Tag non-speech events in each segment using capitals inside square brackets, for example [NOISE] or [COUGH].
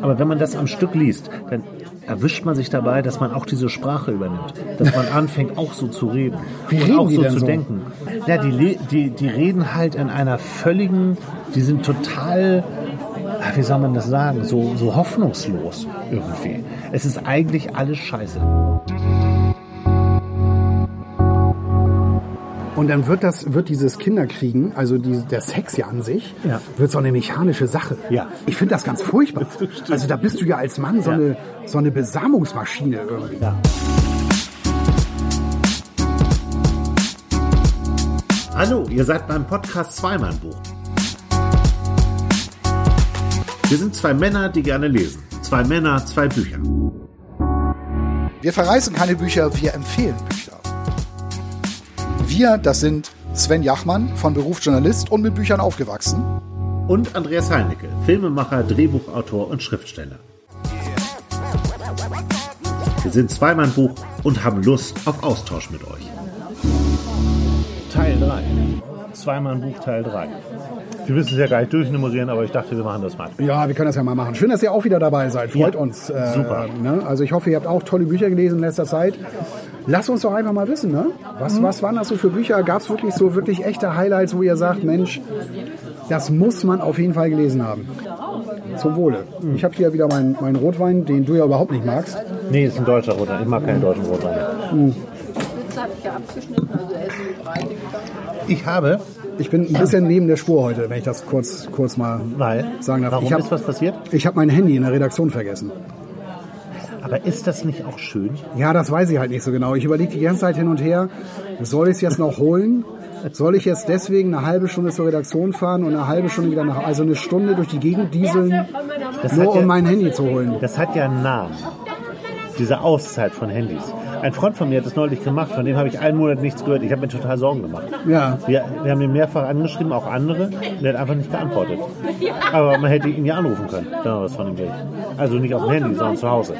Aber wenn man das am Stück liest, dann erwischt man sich dabei, dass man auch diese Sprache übernimmt. Dass man anfängt, auch so zu reden. Wie und auch die so zu so? denken. Ja, die, die, die reden halt in einer völligen, die sind total, wie soll man das sagen, so, so hoffnungslos irgendwie. Es ist eigentlich alles scheiße. Und dann wird das, wird dieses Kinderkriegen, also die, der Sex ja an sich, Ja. wird so eine mechanische Sache. Ja. Ich finde das ganz furchtbar. [LAUGHS] Also da bist du ja als Mann so, Ja. eine, so eine Besamungsmaschine irgendwie. Ja. Hallo, ihr seid beim Podcast Zweimann-Buch. Wir sind zwei Männer, die gerne lesen. Zwei Männer, zwei Bücher. Wir verreißen keine Bücher, wir empfehlen Bücher. Wir, das sind Sven Jachmann, von Beruf Journalist und mit Büchern aufgewachsen. Und Andreas Heinecke, Filmemacher, Drehbuchautor und Schriftsteller. Wir sind Zweimann-Buch und haben Lust auf Austausch mit euch. Teil 3. Zweimann-Buch Teil 3. Wir müssen es ja gar nicht durchnummerieren, aber ich dachte, wir machen das mal. Ja, wir können das ja mal machen. Schön, dass ihr auch wieder dabei seid. Freut Ja, uns. Äh, super. Ne? Also ich hoffe, ihr habt auch tolle Bücher gelesen in letzter Zeit. Lasst uns doch einfach mal wissen, ne? Was, was waren das so für Bücher? Gab es wirklich so wirklich echte Highlights, wo ihr sagt, Mensch, das muss man auf jeden Fall gelesen haben? Zum Wohle. Ich habe hier wieder meinen meinen Rotwein, den du ja überhaupt nicht magst. Nee, ist ein deutscher Rotwein. Ich mag keinen deutschen Rotwein. Jetzt habe ich ja abgeschnitten, also Essen mit rein. Ich habe, Ich bin ein bisschen neben der Spur heute, wenn ich das kurz, kurz mal weil, sagen darf. warum ich hab- ist was passiert? Ich habe mein Handy in der Redaktion vergessen. Aber ist das nicht auch schön? Ja, das weiß ich halt nicht so genau. Ich überlege die ganze Zeit hin und her, soll ich es jetzt noch holen? Soll ich jetzt deswegen eine halbe Stunde zur Redaktion fahren und eine halbe Stunde wieder nach, also eine Stunde durch die Gegend dieseln, Das nur hat ja- um mein Handy zu holen? Das hat ja einen Namen. Diese Auszeit von Handys. Ein Freund von mir hat das neulich gemacht, von dem habe ich einen Monat nichts gehört. Ich habe mir total Sorgen gemacht. Ja. Wir, wir haben ihn mehrfach angeschrieben, auch andere, und er hat einfach nicht geantwortet. Aber man hätte ihn ja anrufen können, wenn man was von ihm will. Also nicht auf dem Handy, sondern zu Hause.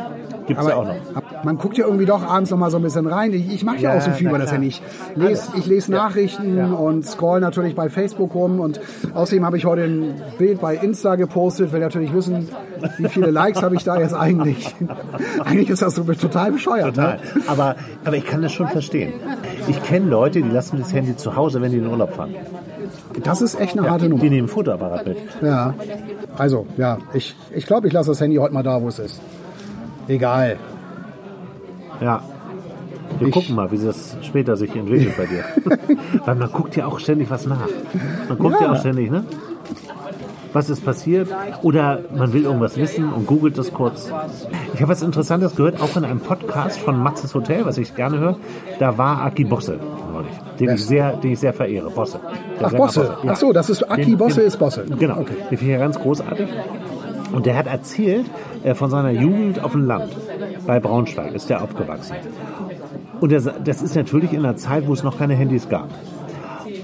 Gibt es ja auch noch. Man guckt ja irgendwie doch abends noch mal so ein bisschen rein. Ich, ich mache ja, Ja, auch so viel über das. Handy. Ich lese, ich lese Nachrichten Ja. und scroll natürlich bei Facebook rum. Und außerdem habe ich heute ein Bild bei Insta gepostet, will natürlich wissen, wie viele Likes habe ich da jetzt eigentlich. [LAUGHS] eigentlich ist das so total bescheuert. Total. Ne? Aber, aber ich kann das schon verstehen. Ich kenne Leute, die lassen das Handy zu Hause, wenn die in den Urlaub fahren. Das ist echt eine harte Nummer. Die nehmen ein Fotoapparat mit. Ja, also ja, ich glaube, ich, glaub, ich lasse das Handy heute mal da, wo es ist. Egal. Ja. Wir Ich- gucken mal, wie das später sich entwickelt bei dir. [LAUGHS] Weil man guckt ja auch ständig was nach. Man guckt ja, Ja. auch ständig, ne? Was ist passiert? Oder man will irgendwas wissen und googelt das kurz. Ich habe was Interessantes gehört, auch in einem Podcast von Matzes Hotel, was ich gerne höre. Da war Aki Bosse neulich, den ich sehr, den ich sehr verehre. Bosse. Der Ach, Sänger Bosse. Ach so, das ist Aki Den- Bosse den- ist Bosse. Genau. Okay. Den finde ich ja ganz großartig. Und der hat erzählt äh, von seiner Jugend auf dem Land. Bei Braunschweig ist der aufgewachsen. Und sa- das ist natürlich in einer Zeit, wo es noch keine Handys gab.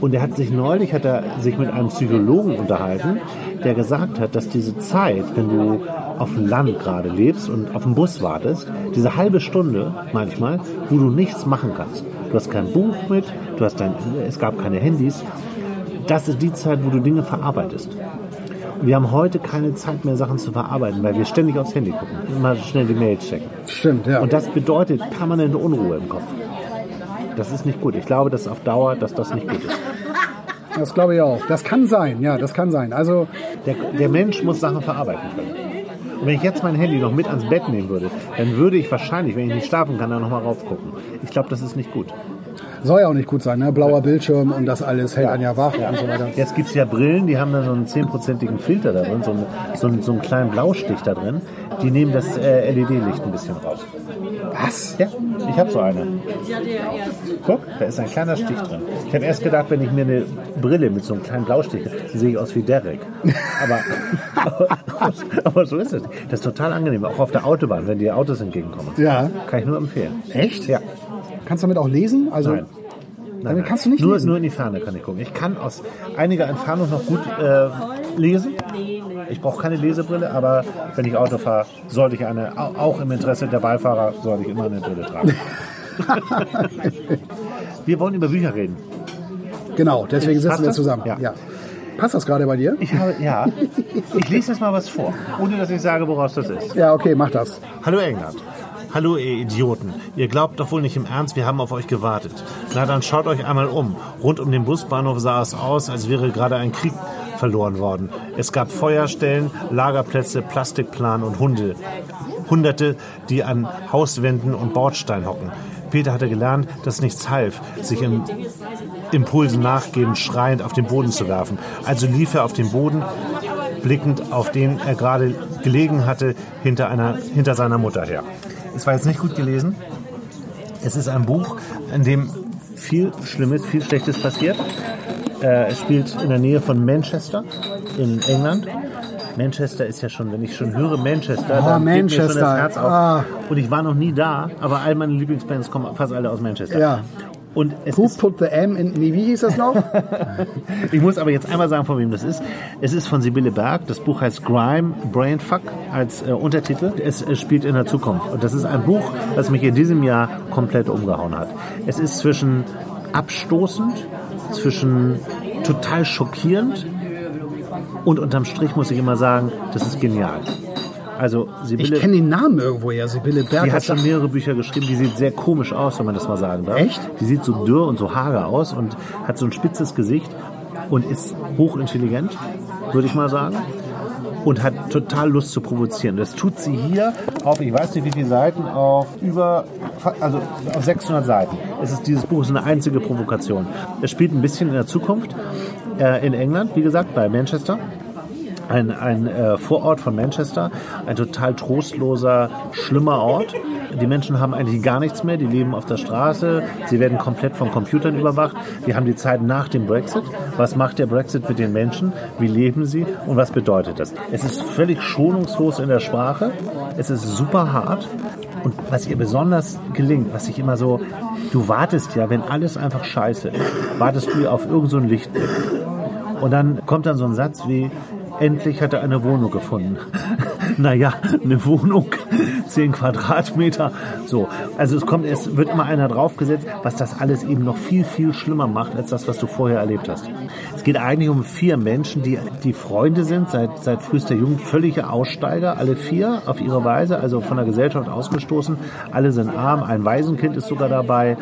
Und er hat sich neulich hat er sich mit einem Psychologen unterhalten, der gesagt hat, dass diese Zeit, wenn du auf dem Land gerade lebst und auf dem Bus wartest, diese halbe Stunde manchmal, wo du nichts machen kannst. Du hast kein Buch mit, du hast dein, es gab keine Handys. Das ist die Zeit, wo du Dinge verarbeitest. Wir haben heute keine Zeit mehr, Sachen zu verarbeiten, weil wir ständig aufs Handy gucken, immer schnell die Mails checken. Stimmt, ja. Und das bedeutet permanente Unruhe im Kopf. Das ist nicht gut. Ich glaube, dass auf Dauer, dass das nicht gut ist. Das glaube ich auch. Das kann sein, ja, das kann sein. Also, Der, der Mensch muss Sachen verarbeiten können. Und wenn ich jetzt mein Handy noch mit ans Bett nehmen würde, dann würde ich wahrscheinlich, wenn ich nicht schlafen kann, da nochmal raufgucken. Ich glaube, das ist nicht gut. Soll ja auch nicht gut sein, ne? Blauer Bildschirm und das alles hält einen ja wach und so weiter. Jetzt gibt es ja Brillen, die haben da so einen 10%igen Filter da drin, so einen, so, einen, so einen kleinen Blaustich da drin. Die nehmen das äh, LED-Licht ein bisschen raus. Was? Ja, ich habe so eine. Guck, da ist ein kleiner Stich drin. Ich habe erst gedacht, wenn ich mir eine Brille mit so einem kleinen Blaustich, sehe ich aus wie Derek. Aber, [LAUGHS] aber so ist es. Das ist total angenehm, auch auf der Autobahn, wenn die Autos entgegenkommen. Ja. Kann ich nur empfehlen. Echt? Ja. Kannst du damit auch lesen? Also, Nein. damit kannst du nicht nur, lesen. nur in die Ferne kann ich gucken. Ich kann aus einiger Entfernung noch gut äh, lesen. Ich brauche keine Lesebrille, aber wenn ich Auto fahre, sollte ich eine, au- auch im Interesse der Beifahrer, sollte ich immer eine Brille tragen. [LAUGHS] wir wollen über Bücher reden. Genau, deswegen sitzen wir zusammen. Ja. Ja. Passt das gerade bei dir? Ich habe, ja. [LAUGHS] Ich lese jetzt mal was vor, ohne dass ich sage, woraus das ist. Ja, okay, mach das. Hallo England. Hallo ihr Idioten. Ihr glaubt doch wohl nicht im Ernst, wir haben auf euch gewartet. Na dann schaut euch einmal um. Rund um den Busbahnhof sah es aus, als wäre gerade ein Krieg verloren worden. Es gab Feuerstellen, Lagerplätze, Plastikplan und Hunde. Hunderte, die an Hauswänden und Bordstein hocken. Peter hatte gelernt, dass nichts half, sich im Impulsen nachgebend, schreiend auf den Boden zu werfen. Also lief er auf den Boden, blickend auf den er gerade gelegen hatte, hinter, einer, hinter seiner Mutter her. Es war jetzt nicht gut gelesen. Es ist ein Buch, in dem viel Schlimmes, viel Schlechtes passiert. Äh, es spielt in der Nähe von Manchester in England. Manchester ist ja schon, wenn ich schon höre Manchester, Oh, dann geht mir schon das Manchester. Herz auf. Ah. Und ich war noch nie da, aber all meine Lieblingsbands kommen fast alle aus Manchester. Ja. Und es Who ist put the M in, nee, wie hieß das noch? [LAUGHS] ich muss aber jetzt einmal sagen, von wem das ist. Es ist von Sibylle Berg. Das Buch heißt Grime Brainfuck als äh, Untertitel. Es, es spielt in der Zukunft. Und das ist ein Buch, das mich in diesem Jahr komplett umgehauen hat. Es ist zwischen abstoßend, zwischen total schockierend und unterm Strich muss ich immer sagen, das ist genial. Also Ich Sibylle, kenne den Namen irgendwo ja, Sibylle Berg. die hat schon mehrere Bücher geschrieben. Die sieht sehr komisch aus, wenn man das mal sagen darf. Echt? Die sieht so dürr und so hager aus und hat so ein spitzes Gesicht und ist hochintelligent, würde ich mal sagen. Und hat total Lust zu provozieren. Das tut sie hier auf, ich weiß nicht wie viele Seiten, auf über, also auf 600 Seiten. Es ist, dieses Buch ist eine einzige Provokation. Es spielt ein bisschen in der Zukunft, äh, in England, wie gesagt, bei Manchester ein, ein äh, Vorort von Manchester, ein total trostloser, schlimmer Ort. Die Menschen haben eigentlich gar nichts mehr, die leben auf der Straße, sie werden komplett von Computern überwacht. Wir haben die Zeit nach dem Brexit. Was macht der Brexit mit den Menschen? Wie leben sie und was bedeutet das? Es ist völlig schonungslos in der Sprache, es ist super hart und was ihr besonders gelingt, was ich immer so, du wartest ja, wenn alles einfach scheiße ist, wartest du auf irgendeinen so Lichtblick. Und dann kommt dann so ein Satz wie, endlich hat er eine Wohnung gefunden. [LAUGHS] naja, eine Wohnung, 10 Quadratmeter. So, also es kommt, es wird immer einer draufgesetzt, was das alles eben noch viel, viel schlimmer macht, als das, was du vorher erlebt hast. Es geht eigentlich um vier Menschen, die, die Freunde sind, seit, seit frühester Jugend, völlige Aussteiger, alle vier auf ihre Weise, also von der Gesellschaft ausgestoßen. Alle sind arm, ein Waisenkind ist sogar dabei.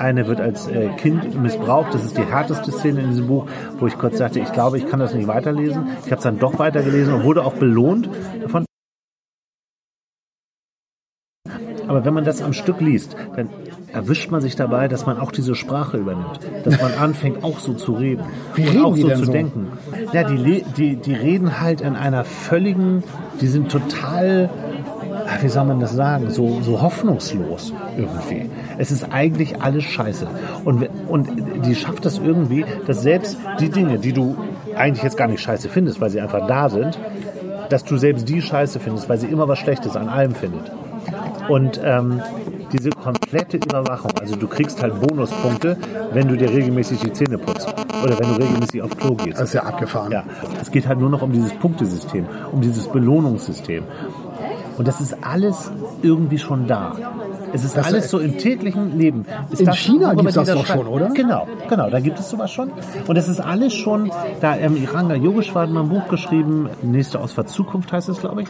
Eine wird als äh, Kind missbraucht. Das ist die härteste Szene in diesem Buch, wo ich kurz sagte, ich glaube, ich kann das nicht weiterlesen. Ich habe es dann doch weitergelesen und wurde auch belohnt davon. Aber wenn man das am Stück liest, dann erwischt man sich dabei, dass man auch diese Sprache übernimmt. Dass man anfängt, auch so zu reden. Wie und auch die so zu so? denken. Ja, die, die, die reden halt in einer völligen, die sind total, wie soll man das sagen, so, so hoffnungslos irgendwie. Es ist eigentlich alles scheiße. Und, und die schafft das irgendwie, dass selbst die Dinge, die du eigentlich jetzt gar nicht scheiße findest, weil sie einfach da sind, dass du selbst die scheiße findest, weil sie immer was Schlechtes an allem findet. Und ähm, diese komplette Überwachung, also du kriegst halt Bonuspunkte, wenn du dir regelmäßig die Zähne putzt oder wenn du regelmäßig auf Klo gehst. Das ist ja abgefahren. Ja, es geht halt nur noch um dieses Punktesystem, um dieses Belohnungssystem. Und das ist alles irgendwie schon da. Es ist Das- alles so im täglichen Leben. Ist In das, China worüber gibt's das doch schon, oder? Genau, genau, da gibt es sowas schon. Und es ist alles schon, da ähm, Iranga Yogeshwar hat mal ein Buch geschrieben, Nächste Ausfahrt Zukunft heißt es, glaube ich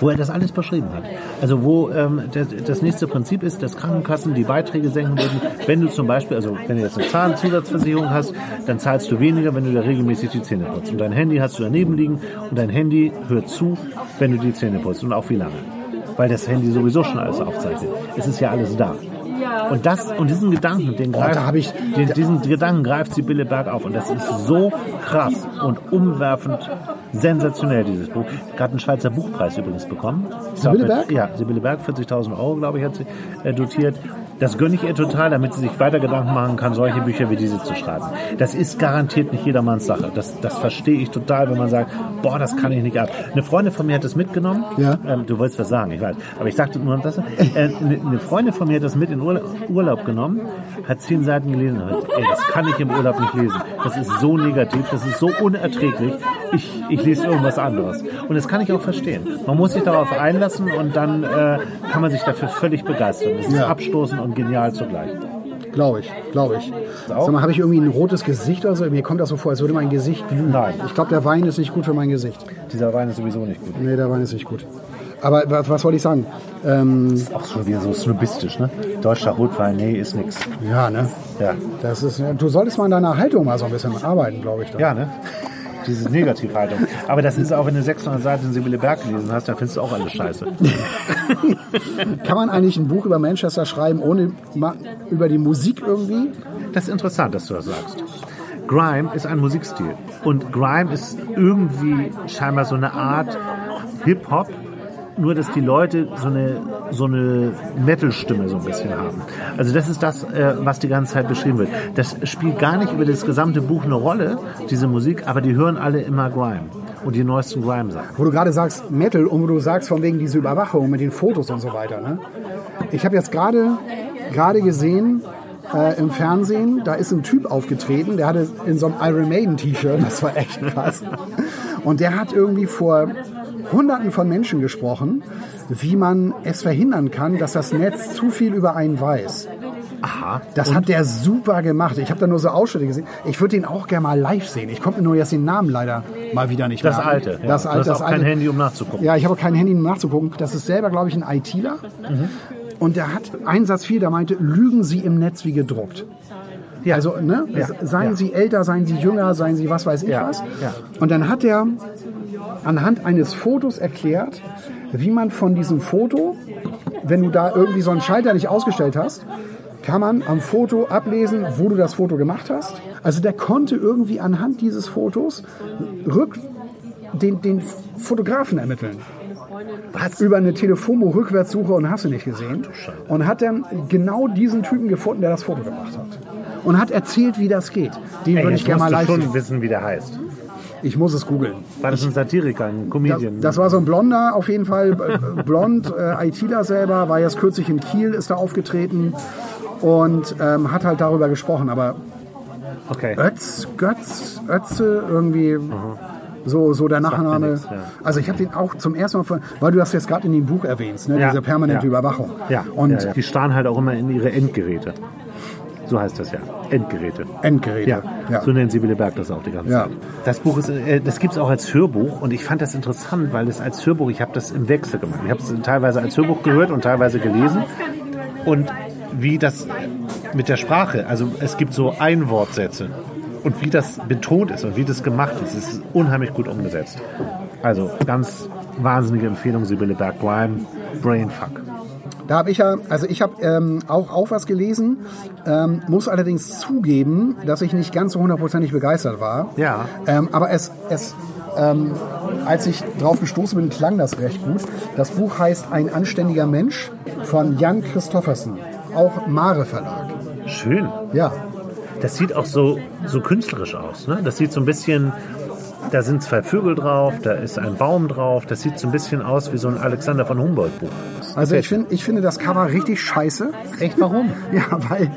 wo er das alles beschrieben hat. Also wo ähm, das, das nächste Prinzip ist, dass Krankenkassen die Beiträge senken würden. Wenn du zum Beispiel, also wenn du jetzt eine Zahnzusatzversicherung hast, dann zahlst du weniger, wenn du da regelmäßig die Zähne putzt. Und dein Handy hast du daneben liegen und dein Handy hört zu, wenn du die Zähne putzt und auch wie lange. Weil das Handy sowieso schon alles aufzeichnet. Es ist ja alles da. Und das und diesen Gedanken, den greift, hab ich- den, diesen Gedanken greift Sibylle Berg auf und das ist so krass und umwerfend, sensationell dieses Buch. Gerade einen Schweizer Buchpreis übrigens bekommen. Sibylle Berg? Ja, Sibylle Berg, 40.000 Euro, glaube ich, hat sie äh, dotiert. Das gönne ich ihr total, damit sie sich weiter Gedanken machen kann, solche Bücher wie diese zu schreiben. Das ist garantiert nicht jedermanns Sache. Das, das verstehe ich total, wenn man sagt, boah, das kann ich nicht ab. Eine Freundin von mir hat das mitgenommen. Ja. Ähm, du wolltest was sagen, ich weiß. Aber ich sagte nur das. Äh, eine, eine Freundin von mir hat das mit in Urlaub, Urlaub genommen, hat zehn Seiten gelesen. und hat, Ey, das kann ich im Urlaub nicht lesen. Das ist so negativ, das ist so unerträglich. Ich, ich lese irgendwas anderes. Und das kann ich auch verstehen. Man muss sich darauf einlassen und dann äh, kann man sich dafür völlig begeistern. Das ist Ja. abstoßend und genial zugleich. Glaube ich, glaube ich. Sag mal, habe ich irgendwie ein rotes Gesicht oder so? Mir kommt das so vor, als würde mein Gesicht glühen. Nein. Ich glaube, der Wein ist nicht gut für mein Gesicht. Dieser Wein ist sowieso nicht gut. Nee, der Wein ist nicht gut. Aber was, was wollte ich sagen? Ähm, Auch schon wieder so snobistisch, ne? Deutscher Rotwein, nee, ist nix. ja, ne? Ja. Das ist, du solltest mal an deiner Haltung mal so ein bisschen arbeiten, glaube ich. da. Ja, ne? Diese Negativhaltung. Aber das ist auch, wenn du 600 Seiten Sibylle Berg gelesen hast, dann findest du auch alles scheiße. [LAUGHS] Kann man eigentlich ein Buch über Manchester schreiben, ohne über die Musik irgendwie? Das ist interessant, dass du das sagst. Grime ist ein Musikstil. Und Grime ist irgendwie scheinbar so eine Art Hip-Hop, nur dass die Leute so eine, so eine Metal-Stimme so ein bisschen haben. Also das ist das, äh, was die ganze Zeit beschrieben wird. Das spielt gar nicht über das gesamte Buch eine Rolle, diese Musik, aber die hören alle immer Grime. Und die neuesten Grime-Sachen. Wo du gerade sagst Metal und wo du sagst von wegen diese Überwachung mit den Fotos und so weiter. Ne? Ich habe jetzt gerade gerade gesehen äh, im Fernsehen, da ist ein Typ aufgetreten, der hatte in so einem Iron Maiden T-Shirt, [LAUGHS] das war echt krass. Und der hat irgendwie vor Hunderten von Menschen gesprochen, wie man es verhindern kann, dass das Netz zu viel über einen weiß. Aha. Das hat der super gemacht. Ich habe da nur so Ausschnitte gesehen. Ich würde den auch gerne mal live sehen. Ich konnte mir nur jetzt den Namen leider mal wieder nicht Das merken. alte. Ja. Das du alte. hast Das auch kein alte. Handy, um nachzugucken. Ja, ich habe kein Handy, um nachzugucken. Das ist selber, glaube ich, ein ITler. Und der hat einen Satz viel, der meinte, lügen Sie im Netz wie gedruckt. Ja. Also, ne? Ja. Seien Ja. Sie älter, seien Sie jünger, seien Sie was weiß ich was. Und dann hat er anhand eines Fotos erklärt, wie man von diesem Foto, wenn du da irgendwie so einen Schalter nicht ausgestellt hast, kann man am Foto ablesen, wo du das Foto gemacht hast. Also der konnte irgendwie anhand dieses Fotos rück, den, den Fotografen ermitteln. Was? Über eine Telefonbuch-Rückwärtssuche und hast du nicht gesehen. Und hat dann genau diesen Typen gefunden, der das Foto gemacht hat. Und hat erzählt, wie das geht. Den Ey, würde ich gerne mal sehen. schon wissen, wie der heißt. Ich muss es googeln. War das ein Satiriker, ein Das, Comedian? das war so ein Blonder, auf jeden Fall äh, blond, äh, ITler selber, war jetzt kürzlich in Kiel, ist da aufgetreten und ähm, hat halt darüber gesprochen. Aber okay. Ötz, Götz, Ötze, irgendwie so, so der Nachname. nichts, ja. Also ich habe den auch zum ersten Mal, von, weil du das jetzt gerade in dem Buch erwähnst, ne, Ja, diese permanente ja. Überwachung. Ja, Und die starren halt auch immer in ihre Endgeräte. So heißt das ja. Endgeräte. Endgeräte. Ja, Ja. so nennt Sibylle Berg das auch die ganze Ja. Zeit. Das Buch ist, äh, das gibt's auch als Hörbuch und ich fand das interessant, weil es als Hörbuch, ich habe das im Wechsel gemacht. Ich habe es teilweise als Hörbuch gehört und teilweise gelesen und wie das mit der Sprache, also es gibt so Einwortsätze und wie das betont ist und wie das gemacht ist, ist unheimlich gut umgesetzt. Also ganz wahnsinnige Empfehlung, Sibylle Berg, Grime, Brainfuck. Da habe ich ja, also ich habe ähm, auch, auch was gelesen, ähm, muss allerdings zugeben, dass ich nicht ganz so hundertprozentig begeistert war. Ja. Ähm, aber es, es ähm, als ich drauf gestoßen bin, klang das recht gut. Das Buch heißt Ein anständiger Mensch von Jan Christoffersen, auch Mare Verlag. Schön. Ja, Das sieht auch so, so künstlerisch aus. Ne? Das sieht so ein bisschen, da sind zwei Vögel drauf, da ist ein Baum drauf. Das sieht so ein bisschen aus wie so ein Alexander von Humboldt Buch. Also ich, find, ich finde das Cover richtig scheiße. Echt, warum? [LAUGHS] Ja, weil,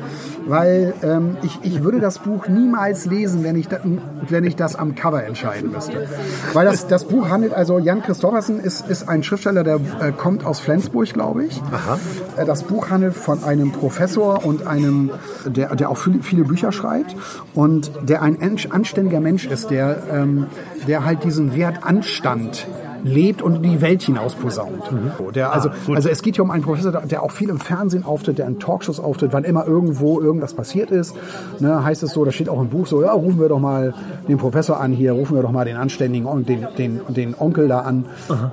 weil ähm, ich, ich würde das Buch niemals lesen, wenn ich, da, wenn ich das am Cover entscheiden müsste. Weil das, das Buch handelt, also Jan Christoffersen ist, ist ein Schriftsteller, der äh, kommt aus Flensburg, glaube ich. Aha. Äh, Das Buch handelt von einem Professor und einem, der, der auch viele, viele Bücher schreibt und der ein anst- anständiger Mensch ist, der, ähm, der halt diesen Wert Anstand lebt und in die Welt hinaus posaunt. So, Der, also, gut. also es geht hier um einen Professor, der auch viel im Fernsehen auftritt, der in Talkshows auftritt, wann immer irgendwo irgendwas passiert ist. Ne, heißt es so, da steht auch im Buch so, ja, rufen wir doch mal den Professor an hier, rufen wir doch mal den Anständigen und den, den, den Onkel da an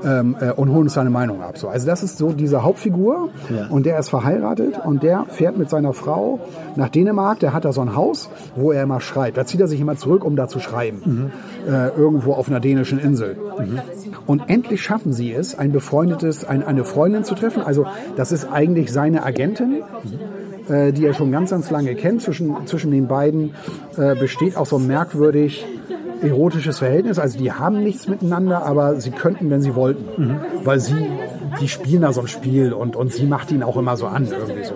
ähm, äh, und holen uns seine Meinung ab. So, also das ist so diese Hauptfigur Ja. und der ist verheiratet und der fährt mit seiner Frau nach Dänemark, der hat da so ein Haus, wo er immer schreibt. Da zieht er sich immer zurück, um da zu schreiben. Äh, irgendwo auf einer dänischen Insel. Und endlich schaffen sie es, ein befreundetes, ein, eine Freundin zu treffen. Also das ist eigentlich seine Agentin, äh, die er schon ganz, ganz lange kennt. Zwischen, zwischen den beiden äh, besteht auch so ein merkwürdig erotisches Verhältnis. Also die haben nichts miteinander, aber sie könnten, wenn sie wollten. Weil sie, die spielen da so ein Spiel und, und sie macht ihn auch immer so an irgendwie so.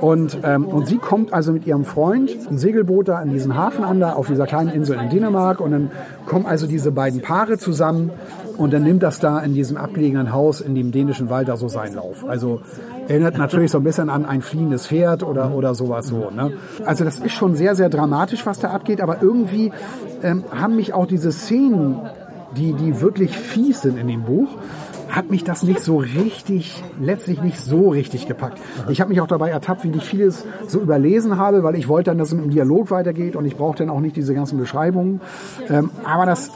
Und, ähm, und sie kommt also mit ihrem Freund, ein Segelboot da in diesen Hafen an, da auf dieser kleinen Insel in Dänemark. Und dann kommen also diese beiden Paare zusammen und dann nimmt das da in diesem abgelegenen Haus in dem dänischen Wald da so seinen Lauf. Also erinnert natürlich so ein bisschen an ein fliehendes Pferd oder, oder sowas so. Ne? Also das ist schon sehr, sehr dramatisch, was da abgeht, aber irgendwie ähm, haben mich auch diese Szenen, die, die wirklich fies sind in dem Buch, hat mich das nicht so richtig, letztlich nicht so richtig gepackt. Ich habe mich auch dabei ertappt, wie ich vieles so überlesen habe, weil ich wollte dann, dass es im Dialog weitergeht und ich brauche dann auch nicht diese ganzen Beschreibungen. Ähm, aber das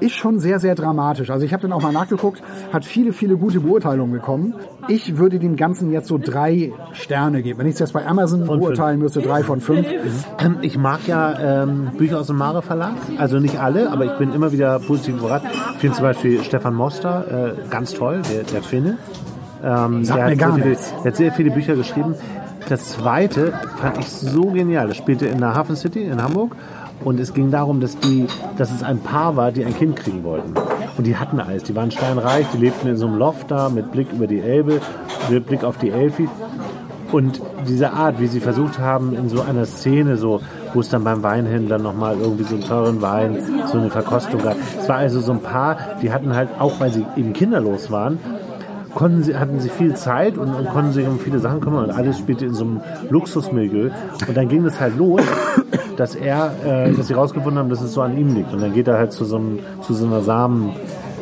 ist schon sehr, sehr dramatisch. Also ich habe dann auch mal nachgeguckt, hat viele, viele gute Beurteilungen bekommen. Ich würde dem Ganzen jetzt so drei Sterne geben. Wenn ich es jetzt bei Amazon Von beurteilen müsste, drei von fünf. Ähm, Ich mag ja ähm, Bücher aus dem Mare Verlag, also nicht alle, aber ich bin immer wieder positiv überrascht. Ich finde zum Beispiel Stefan Moster äh, ganz toll, der, der Finne. Ähm, Sagt der, mir hat gar sehr viele, der hat sehr viele Bücher geschrieben. Das zweite fand ich so genial. Das spielte in der Hafen City in Hamburg und es ging darum, dass die, dass es ein Paar war, die ein Kind kriegen wollten. Und die hatten alles. Die waren steinreich, die lebten in so einem Loft da mit Blick über die Elbe, mit Blick auf die Elfi. Und diese Art, wie sie versucht haben, in so einer Szene, so, wo es dann beim Weinhändler nochmal irgendwie so einen teuren Wein, so eine Verkostung gab. Es war also so ein Paar, die hatten halt, auch weil sie eben kinderlos waren, konnten sie, hatten sie viel Zeit und, und konnten sich um viele Sachen kümmern und alles spielte in so einem Luxusmilieu. Und dann ging es halt los, dass er, äh, dass sie rausgefunden haben, dass es so an ihm liegt. Und dann geht er halt zu so, einem, zu so einer Samen,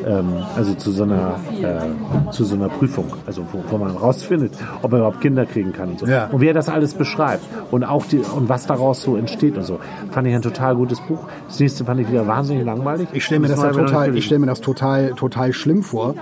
ähm, also zu so einer, äh, zu so einer Prüfung, also wo, wo man rausfindet, ob er überhaupt Kinder kriegen kann und so. Ja. Und wie er das alles beschreibt und auch die, und was daraus so entsteht und so. Fand ich ein total gutes Buch. Das nächste fand ich wieder wahnsinnig langweilig. Ich stelle mir das, Das ja total, ich stelle mir das total, total schlimm vor.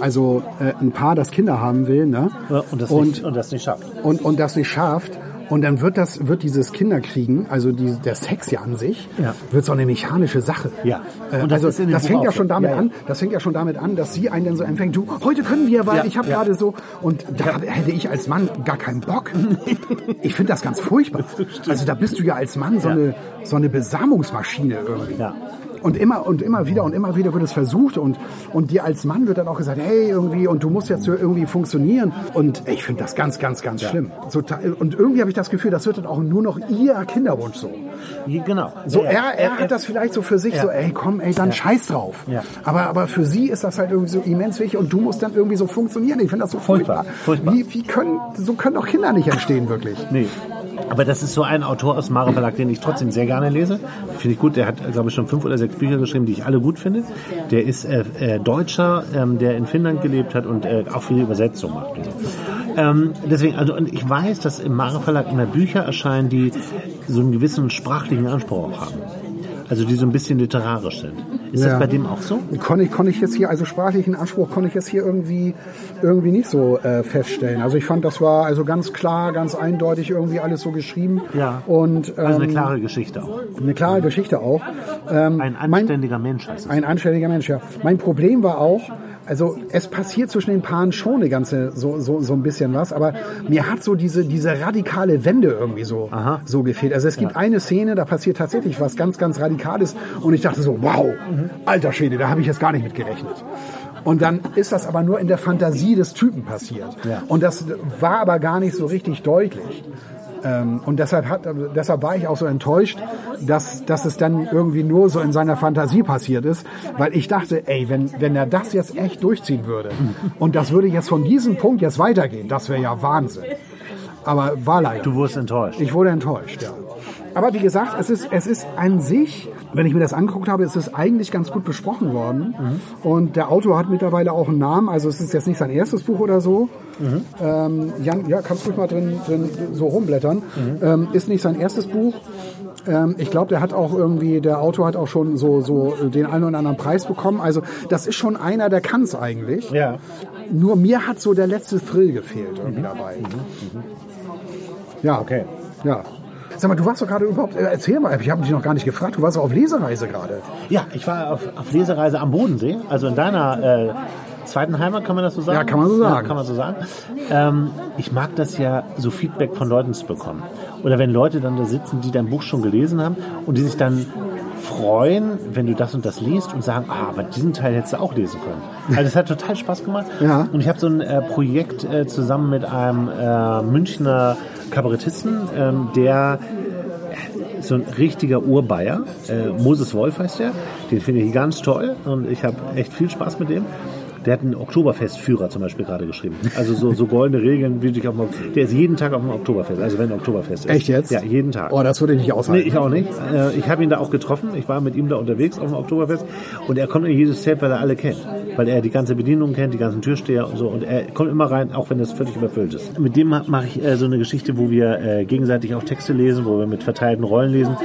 Also äh, ein Paar, das Kinder haben will, ne? Und, das und, nicht, und das nicht schafft. und, und das nicht schafft. Und dann wird das, wird dieses Kinderkriegen, also die, der Sex ja an sich, Ja. wird so eine mechanische Sache. Ja. Äh, Und das also das fängt ja schon damit Ja, ja. an, das fängt ja schon damit an, dass sie einen dann so empfängt, du, heute können wir, weil ich habe gerade so, und da hätte ich als Mann gar keinen Bock. [LAUGHS] ich finde das ganz furchtbar. Also da bist du ja als Mann so eine, so eine Besamungsmaschine irgendwie. Ja. Und immer und immer wieder und immer wieder wird es versucht und, und dir als Mann wird dann auch gesagt, hey, irgendwie, und du musst jetzt so irgendwie funktionieren. Und ich finde das ganz, ganz, ganz schlimm. So, und irgendwie habe ich das Gefühl, das wird dann auch nur noch ihr Kinderwunsch so. Genau. So, Ja, ja. er, er hat das vielleicht so für sich so, ey, komm, ey, dann scheiß drauf. Ja. Aber, aber für sie ist das halt irgendwie so immens wichtig und du musst dann irgendwie so funktionieren. Ich finde das so furchtbar. Furchtbar, furchtbar. Wie, wie können, so können doch Kinder nicht entstehen, wirklich. Nee. Aber das ist so ein Autor aus Mare Verlag, den ich trotzdem sehr gerne lese. Finde ich gut. Der hat, glaube ich, schon fünf oder sechs Bücher geschrieben, die ich alle gut finde. Der ist äh, äh, Deutscher, ähm, der in Finnland gelebt hat und äh, auch viele Übersetzungen macht. Ähm, deswegen, also und ich weiß, dass im Mare Verlag immer Bücher erscheinen, die so einen gewissen sprachlichen Anspruch auch haben. Also die so ein bisschen literarisch sind. Ist Ja. das bei dem auch so? Konnte ich, konnte ich jetzt hier, also sprachlichen Anspruch konnte ich jetzt hier irgendwie, irgendwie nicht so äh, feststellen. Also ich fand, das war also ganz klar, ganz eindeutig irgendwie alles so geschrieben. Ja. Und ähm, Also eine klare Geschichte auch. eine klare Geschichte auch. Ähm, Ein mein- anständiger Mensch heißt es. Ein anständiger Mensch, ja. Mein Problem war auch, also es passiert zwischen den Paaren schon eine ganze so so so ein bisschen was, aber mir hat so diese diese radikale Wende irgendwie so Aha. so gefehlt. Also es gibt eine Szene, da passiert tatsächlich was ganz ganz radikales und ich dachte so, wow, alter Schwede, da habe ich jetzt gar nicht mit gerechnet. Und dann ist das aber nur in der Fantasie des Typen passiert. Ja. Und das war aber gar nicht so richtig deutlich. Ähm, und deshalb, hat, deshalb war ich auch so enttäuscht, dass, dass es dann irgendwie nur so in seiner Fantasie passiert ist, weil ich dachte, ey, wenn, wenn er das jetzt echt durchziehen würde und das würde jetzt von diesem Punkt jetzt weitergehen, das wäre ja Wahnsinn. Aber war leider. Du wurdest enttäuscht. Ich wurde enttäuscht, ja. Aber wie gesagt, es ist, es ist an sich, wenn ich mir das angeguckt habe, ist es eigentlich ganz gut besprochen worden. Und der Autor hat mittlerweile auch einen Namen, also es ist jetzt nicht sein erstes Buch oder so. Ähm, Jan, ja, kannst ruhig mal drin, drin so rumblättern. Ähm, ist nicht sein erstes Buch. Ähm, ich glaube, der hat auch irgendwie, der Autor hat auch schon so, so den einen oder anderen Preis bekommen. Also das ist schon einer, der kann es eigentlich. Ja. Nur mir hat so der letzte Thrill gefehlt irgendwie dabei. Ja, Okay. Ja. Sag mal, du warst doch gerade überhaupt, äh, erzähl mal, ich habe dich noch gar nicht gefragt, du warst doch auf Lesereise gerade. Ja, ich war auf, auf Lesereise am Bodensee, also in deiner äh, zweiten Heimat, kann man das so sagen? Ja, kann man so sagen. Ja, kann man so sagen. Ähm, ich mag das ja, so Feedback von Leuten zu bekommen. Oder wenn Leute dann da sitzen, die dein Buch schon gelesen haben und die sich dann freuen, wenn du das und das liest und sagen, ah, aber diesen Teil hättest du auch lesen können. Also es hat total Spaß gemacht. Ja. Und ich habe so ein äh, Projekt äh, zusammen mit einem äh, Münchner Kabarettisten, ähm, der so ein richtiger Urbayer. Äh, Moses Wolf heißt der. Den finde ich ganz toll und ich habe echt viel Spaß mit dem. Der hat einen Oktoberfestführer zum Beispiel gerade geschrieben. Also so, so goldene Regeln, wie dich auf dem, Der ist jeden Tag auf dem Oktoberfest, also wenn Oktoberfest ist. Echt jetzt? Ja, jeden Tag. Oh, das würde ich nicht Nee, aushalten. ich auch nicht. Äh, Ich habe ihn da auch getroffen. Ich war mit ihm da unterwegs auf dem Oktoberfest. Und er kommt in jedes Zelt, weil er alle kennt. Weil er die ganze Bedienung kennt, die ganzen Türsteher und so. Und er kommt immer rein, auch wenn es völlig überfüllt ist. Mit dem ma- mache ich äh, so eine Geschichte, wo wir äh, gegenseitig auch Texte lesen, wo wir mit verteilten Rollen lesen.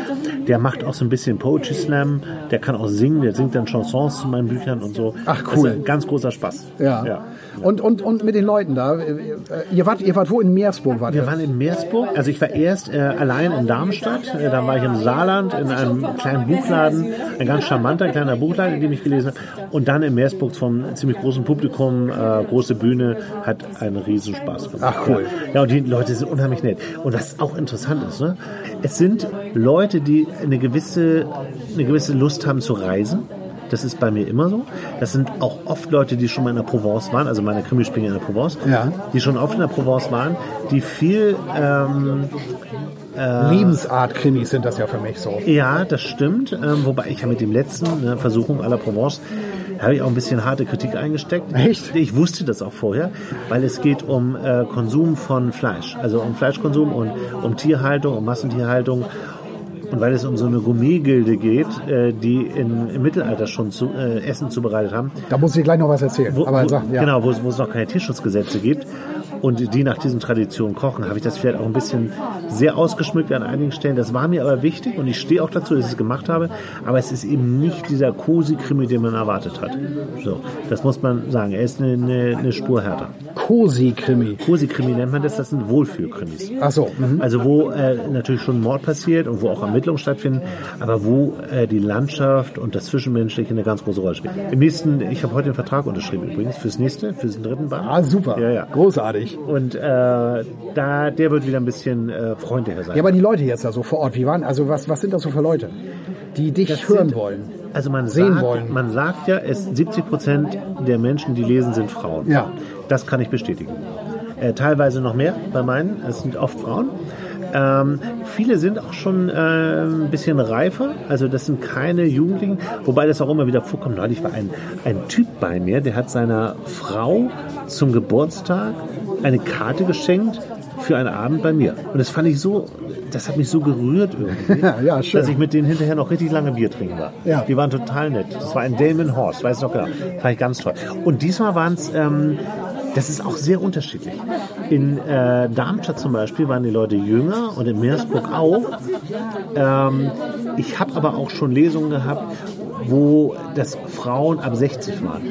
Der macht auch so ein bisschen Poetry Slam. Der kann auch singen. Der singt dann Chansons zu meinen Büchern und so. Ach, Das cool. ein ganz großer Spaß. Ja. ja. Und, und, und mit den Leuten da. äh, Ihr wart, ihr wart wo? In Meersburg wart Wir ihr? waren in Meersburg. Also ich war erst äh, allein in Darmstadt. Äh, dann war ich im Saarland in einem kleinen Buchladen. Ein ganz charmanter kleiner Buchladen, in dem ich gelesen habe. Und dann in Meersburg vom ziemlich großen Publikum, äh, große Bühne, hat einen riesen Spaß gemacht. Ach, cool. Ja. ja, und die Leute sind unheimlich nett. Und was auch interessant ist, ne? es sind Leute, die eine gewisse, eine gewisse Lust haben zu reisen. Das ist bei mir immer so. Das sind auch oft Leute, die schon mal in der Provence waren, also meine Krimi spielen in der Provence, Ja. die schon oft in der Provence waren, die viel, ähm, Lebensart-Krimis sind das ja für mich so. ja, das stimmt, ähm, wobei ich ja mit dem letzten, ne, Versuchung à la Provence, habe ich auch ein bisschen harte Kritik eingesteckt. Echt? Ich wusste das auch vorher, weil es geht um äh, Konsum von Fleisch, also um Fleischkonsum und um Tierhaltung, um Massentierhaltung. Und weil es um so eine Gourmet-Gilde geht, äh, die in, im Mittelalter schon zu, äh, Essen zubereitet haben, Da muss ich gleich noch was erzählen. wo, Aber wo, sag, ja. Genau, wo, wo es noch keine Tierschutzgesetze gibt und die nach diesen Traditionen kochen, habe ich das vielleicht auch ein bisschen sehr ausgeschmückt an einigen Stellen. Das war mir aber wichtig und ich stehe auch dazu, dass ich es gemacht habe. Aber es ist eben nicht dieser Cosi-Krimi, den man erwartet hat. So, das muss man sagen. Er ist eine, eine, eine Spur härter. Cosi-Krimi. Cosi-Krimi nennt man das, das sind Wohlfühlkrimis. Ach so. Mhm. Also wo äh, natürlich schon Mord passiert und wo auch Ermittlungen stattfinden, aber wo äh, die Landschaft und das Zwischenmenschliche eine ganz große Rolle spielen. Im nächsten, ich habe heute den Vertrag unterschrieben übrigens fürs nächste, für den dritten Band. Ah, super. Ja, ja. Großartig. Und äh, da, der wird wieder ein bisschen äh, freundlicher sein. Ja, aber die Leute jetzt da so vor Ort, wie waren, also was, was sind das so für Leute, die dich Das hören sind- wollen? Also man sehen sagt, wollen. man sagt ja, es 70 Prozent der Menschen, die lesen, sind Frauen. Ja. Das kann ich bestätigen. Äh, teilweise noch mehr bei meinen. Es sind oft Frauen. Ähm, viele sind auch schon äh, ein bisschen reifer, also das sind keine Jugendlichen, wobei das auch immer wieder vorkommt. Neulich war ein, ein Typ bei mir, der hat seiner Frau zum Geburtstag eine Karte geschenkt für einen Abend bei mir. Und das fand ich so, das hat mich so gerührt irgendwie, [LAUGHS] Ja, dass ich mit denen hinterher noch richtig lange Bier trinken war. Ja. Die waren total nett. Das war ein Damon Horst, weiß ich noch genau. Fand ich ganz toll. Und diesmal waren es, ähm, das ist auch sehr unterschiedlich. In äh, Darmstadt zum Beispiel waren die Leute jünger und in Meersburg auch. Ähm, ich habe aber auch schon Lesungen gehabt, wo das Frauen ab 60 waren.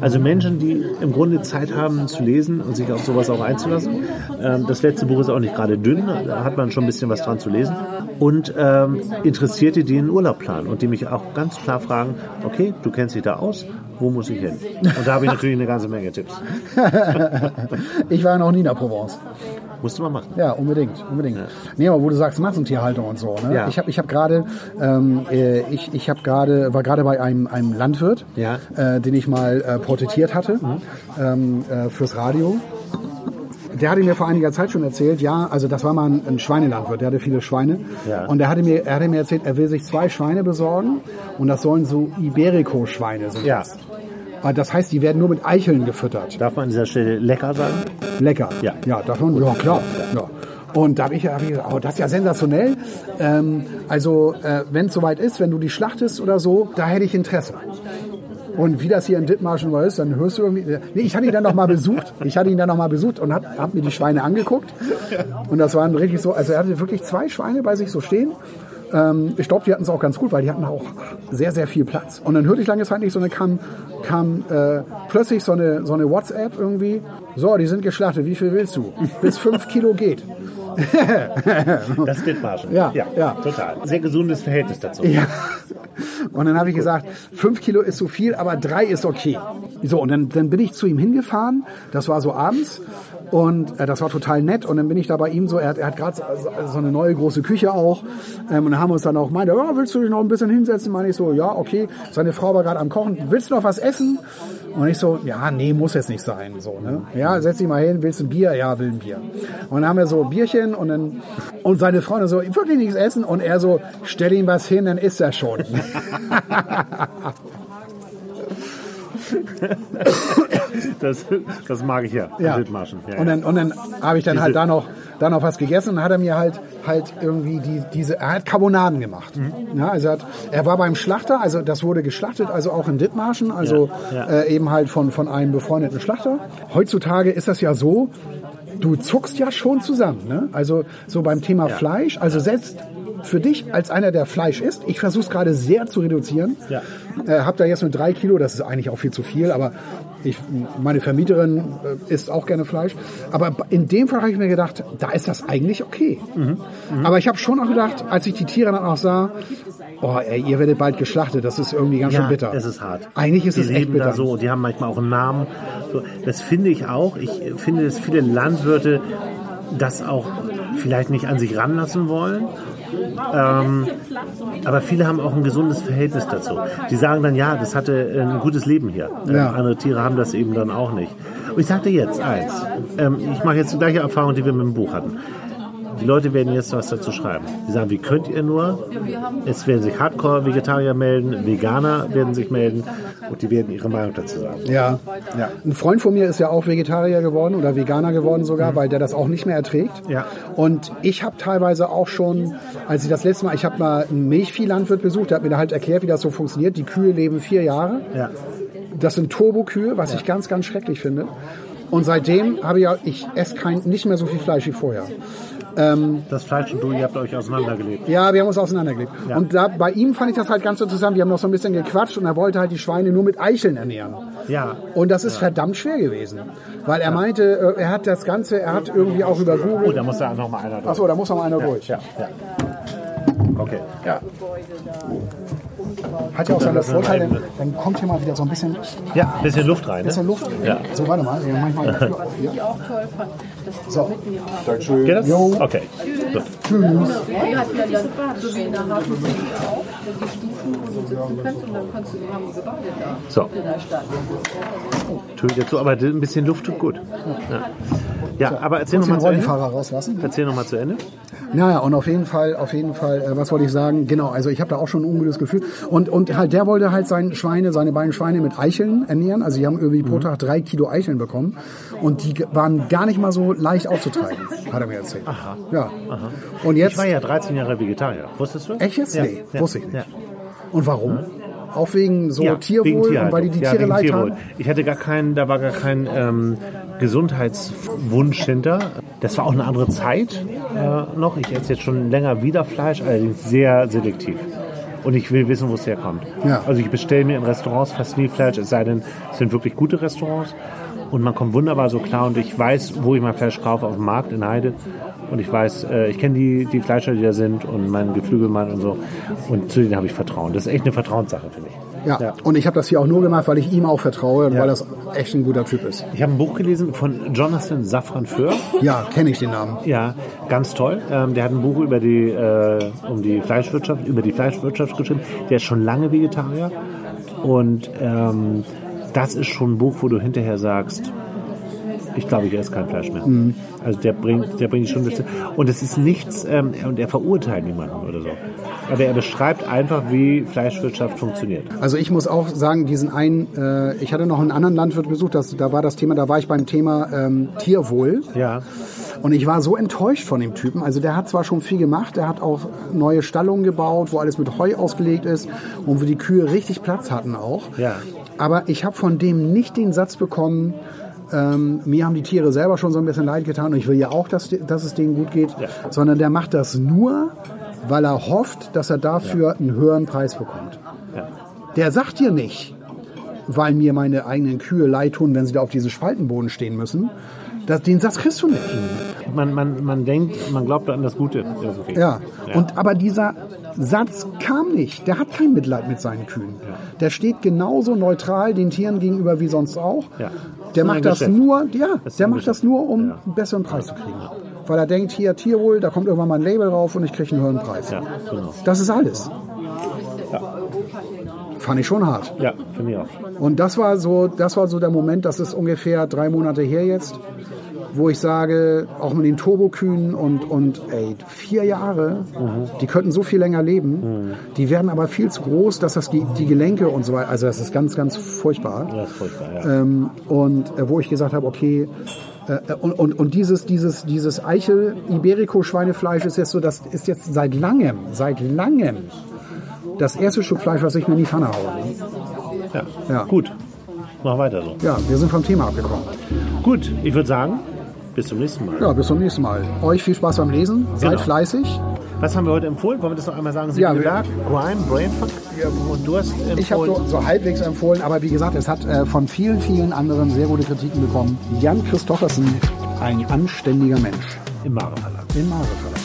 Also Menschen, die im Grunde Zeit haben zu lesen und sich auf sowas auch einzulassen. Ähm, das letzte Buch ist auch nicht gerade dünn, da hat man schon ein bisschen was dran zu lesen. Und ähm, Interessierte, die einen Urlaub planen und die mich auch ganz klar fragen, okay, du kennst dich da aus, wo muss ich hin? Und da habe ich natürlich eine ganze Menge Tipps. [LAUGHS] Ich war noch nie in der Provence. Musst du mal machen. Ja, unbedingt, unbedingt. Nee, aber wo du sagst Massentierhaltung und so, ne? Ja. Ich habe ich hab gerade, ähm, äh, ich, ich habe gerade, war gerade bei einem, einem Landwirt, Ja. äh, den ich mal äh, porträtiert hatte ähm, äh, fürs Radio. Der hatte mir vor einiger Zeit schon erzählt, ja, also das war mal ein, ein Schweinelandwirt, der hatte viele Schweine. Ja. Und er hatte, mir, er hatte mir erzählt, er will sich zwei Schweine besorgen und das sollen so Iberico-Schweine sein. Ja. Das heißt, die werden nur mit Eicheln gefüttert. Darf man an dieser Stelle lecker sagen? Lecker. Ja. Ja, davon, ja klar. Ja. Und da habe ich, hab ich gesagt, oh, das ist ja sensationell. Ähm, also, äh, wenn es soweit ist, wenn du die schlachtest oder so, da hätte ich Interesse. Und wie das hier in Dithmarschen war ist, dann hörst du irgendwie. Nee, ich hatte ihn dann noch mal besucht. Ich hatte ihn dann noch mal besucht und hab, hab mir die Schweine angeguckt. Und das waren richtig so, also er hatte wirklich zwei Schweine bei sich so stehen. Ähm, ich glaube, die hatten es auch ganz gut, weil die hatten auch sehr, sehr viel Platz. Und dann hörte ich lange Zeit nicht so eine, kam, kam äh, plötzlich so eine, so eine WhatsApp irgendwie. So, die sind geschlachtet, wie viel willst du? Bis fünf Kilo geht. [LAUGHS] Das ist Dithmarschen. Ja, ja. total. Sehr gesundes Verhältnis dazu. Ja. Und dann habe ich gesagt, fünf Kilo ist zu viel, aber drei ist okay. So, und dann, dann bin ich zu ihm hingefahren. Das war so abends. Und äh, das war total nett. Und dann bin ich da bei ihm so, er hat, er hat gerade so, so eine neue große Küche auch. Ähm, und dann haben wir uns dann auch gemeint, ja, willst du dich noch ein bisschen hinsetzen? Meine ich so, ja, okay. Seine Frau war gerade am Kochen. Willst du noch was essen? Und ich so, ja, nee, muss jetzt nicht sein. So, ne? Ja, setz dich mal hin, willst du ein Bier? Ja, will ein Bier. Und dann haben wir so Bierchen und dann, und seine Freundin so, ich wirklich nichts essen. Und er so, stell ihm was hin, dann isst er schon. [LAUGHS] [LAUGHS] Das, das mag ich ja. Ja. Dithmarschen. Ja, Und dann, und dann habe ich dann halt da noch, da noch was gegessen und dann hat er mir halt, halt irgendwie die, diese, er hat Carbonaden gemacht. Mhm. Ja, also er, hat, er war beim Schlachter, also das wurde geschlachtet, also auch in Dithmarschen, also Ja, ja. Äh, eben halt von, von einem befreundeten Schlachter. Heutzutage ist das ja so, du zuckst ja schon zusammen. Ne? Also so beim Thema Fleisch, also selbst für dich als einer, der Fleisch isst, ich versuche es gerade sehr zu reduzieren. Ja. Äh, hab da jetzt nur drei Kilo, das ist eigentlich auch viel zu viel, aber ich, meine Vermieterin äh, isst auch gerne Fleisch. Aber in dem Fall habe ich mir gedacht, da ist das eigentlich okay. Mhm. Aber ich habe schon auch gedacht, als ich die Tiere dann auch sah, oh, ey, ihr werdet bald geschlachtet, das ist irgendwie ganz Ja, schön bitter. es ist hart. Eigentlich ist die es echt leben bitter. da so, die haben manchmal auch einen Namen. So, das finde ich auch. Ich finde, dass viele Landwirte das auch vielleicht nicht an sich ranlassen wollen. Ähm, aber viele haben auch ein gesundes Verhältnis dazu. Die sagen dann, ja, das hatte ein gutes Leben hier. Ähm, Ja. andere Tiere haben das eben dann auch nicht. Und ich sagte jetzt eins. Ähm, ich mache jetzt die gleiche Erfahrung, die wir mit dem Buch hatten. Die Leute werden jetzt was dazu schreiben. Die sagen, wie könnt ihr nur? Es werden sich Hardcore-Vegetarier melden, Veganer werden sich melden und die werden ihre Meinung dazu sagen. Ja, ja. Ein Freund von mir ist ja auch Vegetarier geworden oder Veganer geworden sogar, weil der das auch nicht mehr erträgt. Ja. Und ich habe teilweise auch schon, als ich das letzte Mal, ich habe mal einen Milchviehlandwirt besucht, der hat mir da halt erklärt, wie das so funktioniert. Die Kühe leben vier Jahre. Ja. Das sind Turbokühe, was ich ganz, ganz schrecklich finde. Und seitdem habe ich ja, ich esse kein, nicht mehr so viel Fleisch wie vorher. Das Fleisch und du, ihr habt euch auseinandergelebt. Ja, wir haben uns auseinandergelebt. Ja. Und da, bei ihm fand ich das halt ganz interessant. Wir haben noch so ein bisschen gequatscht und er wollte halt die Schweine nur mit Eicheln ernähren. Ja. Und das ist verdammt schwer gewesen. Weil er meinte, äh, er hat das Ganze, er hat irgendwie auch über Oh, Google. da muss da noch mal einer drauf. Achso, da muss noch mal einer durch. Ja, ja. Okay. Ja. Hat ja auch seine wir Vorteile. Dann kommt hier mal wieder so ein bisschen, Ja, ein bisschen Luft rein. Ne? bisschen Luft. Ja. So, warte mal. Ja, manchmal. Ich auch toll fand, dass die So. mitnehmen. Geht das? Jo. Okay. Gut. Tschüss. Die hatten ja dann, so wie in der Hafen auch, die Stufen, wo du sitzen kannst und dann kannst du, haben die gebadet da So. in der Stadt. Dazu, aber ein bisschen Luft tut gut. Ja, ja aber erzähl Muss noch den mal zu Ende. Rauslassen. Erzähl noch mal zu Ende. Naja, und auf jeden Fall, auf jeden Fall, äh, was wollte ich sagen? Genau, also ich habe da auch schon ein ungutes Gefühl. Und, und halt, der wollte halt seine Schweine, seine beiden Schweine mit Eicheln ernähren. Also die haben irgendwie pro Tag drei Kilo Eicheln bekommen. Und die waren gar nicht mal so leicht auszutreiben, hat er mir erzählt. Aha. Ja. Und Ich jetzt, war ja 13 Jahre Vegetarier. Wusstest du? echt jetzt? Ja. Nee, ja. wusste ich nicht. Ja. Und warum? Auch wegen so Ja, Tierwohl wegen und weil die die Ja, Tiere leid Tierwohl. haben? Ich hatte gar keinen, da war gar kein ähm, Gesundheitswunsch hinter. Das war auch eine andere Zeit äh, noch. Ich esse jetzt schon länger wieder Fleisch, allerdings sehr selektiv. Und ich will wissen, wo es herkommt. Ja. Also ich bestelle mir in Restaurants fast nie Fleisch, es sei denn, es sind wirklich gute Restaurants. Und man kommt wunderbar so klar und ich weiß, wo ich mein Fleisch kaufe, auf dem Markt in Heide. Und ich weiß, äh, ich kenne die, die Fleischer, die da sind und meinen Geflügelmann und so. Und zu denen habe ich Vertrauen. Das ist echt eine Vertrauenssache, finde ich. Ja. Ja. und ich habe das hier auch nur gemacht, weil ich ihm auch vertraue und Ja. weil das echt ein guter Typ ist. Ich habe ein Buch gelesen von Jonathan Safran Foer. Ja, kenne ich den Namen. Ja, ganz toll. Ähm, der hat ein Buch über die, äh, um die Fleischwirtschaft, über die Fleischwirtschaft geschrieben. Der ist schon lange Vegetarier. Und ähm, das ist schon ein Buch, wo du hinterher sagst, ich glaube, ich esse kein Fleisch mehr. Also der bringt, der bringt schon ein bisschen. Und es ist nichts, ähm, und er verurteilt niemanden oder so. Aber er beschreibt einfach, wie Fleischwirtschaft funktioniert. Also ich muss auch sagen, diesen einen, äh, ich hatte noch einen anderen Landwirt besucht, das, da war das Thema, da war ich beim Thema ähm, Tierwohl Ja. und ich war so enttäuscht von dem Typen. Also der hat zwar schon viel gemacht, der hat auch neue Stallungen gebaut, wo alles mit Heu ausgelegt ist und wo die Kühe richtig Platz hatten auch. Ja. Aber ich habe von dem nicht den Satz bekommen, ähm, mir haben die Tiere selber schon so ein bisschen leid getan und ich will ja auch, dass, dass es denen gut geht, Ja. sondern der macht das nur, weil er hofft, dass er dafür einen höheren Preis bekommt. Ja. Der sagt dir nicht, weil mir meine eigenen Kühe leid tun, wenn sie da auf diesem Spaltenboden stehen müssen, Das, den Satz kriegst du nicht. Man, man, man denkt, man glaubt an das Gute. Philosophie. Ja. Und aber dieser Satz kam nicht. Der hat kein Mitleid mit seinen Kühen. Der steht genauso neutral den Tieren gegenüber wie sonst auch. Ja. Der macht das Geschäft. nur, ja, ist der macht das Geschäft. nur, um Ja. einen besseren Preis zu kriegen. Weil er denkt, hier Tierwohl, da kommt irgendwann mal ein Label drauf und ich kriege einen höheren Preis. Ja, genau. Das ist alles. Fand ich schon hart. Ja, finde ich auch. Und das war so, das war so der Moment, das ist ungefähr drei Monate her jetzt, wo ich sage, auch mit den Turbokühen und, und ey, vier Jahre, die könnten so viel länger leben, die werden aber viel zu groß, dass das die, die Gelenke und so weiter, also das ist ganz, ganz furchtbar. Das ist furchtbar, ja. Ähm, und äh, wo ich gesagt habe, okay, äh, äh, und, und, und dieses, dieses, dieses Eichel-Iberico-Schweinefleisch ist jetzt so, das ist jetzt seit langem, seit langem das erste Stück Fleisch, was ich mir in die Pfanne haue. ja. Ja. Gut. Mach weiter so. Ja, wir sind vom Thema abgekommen. Gut, ich würde sagen, bis zum nächsten Mal. Ja, bis zum nächsten Mal. Euch viel Spaß beim Lesen. Seid Genau. fleißig. Was haben wir heute empfohlen? Wollen wir das noch einmal sagen? Ja, Sieben wir- Berg, Grime, Brainfuck. Und du hast empfohlen. Ich habe so, so halbwegs empfohlen, aber wie gesagt, es hat äh, von vielen, vielen anderen sehr gute Kritiken bekommen. Jan Christoffersen, ein anständiger Mensch im Mare Verlag. im Mare Verlag.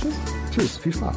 Tschüss. Tschüss, viel Spaß.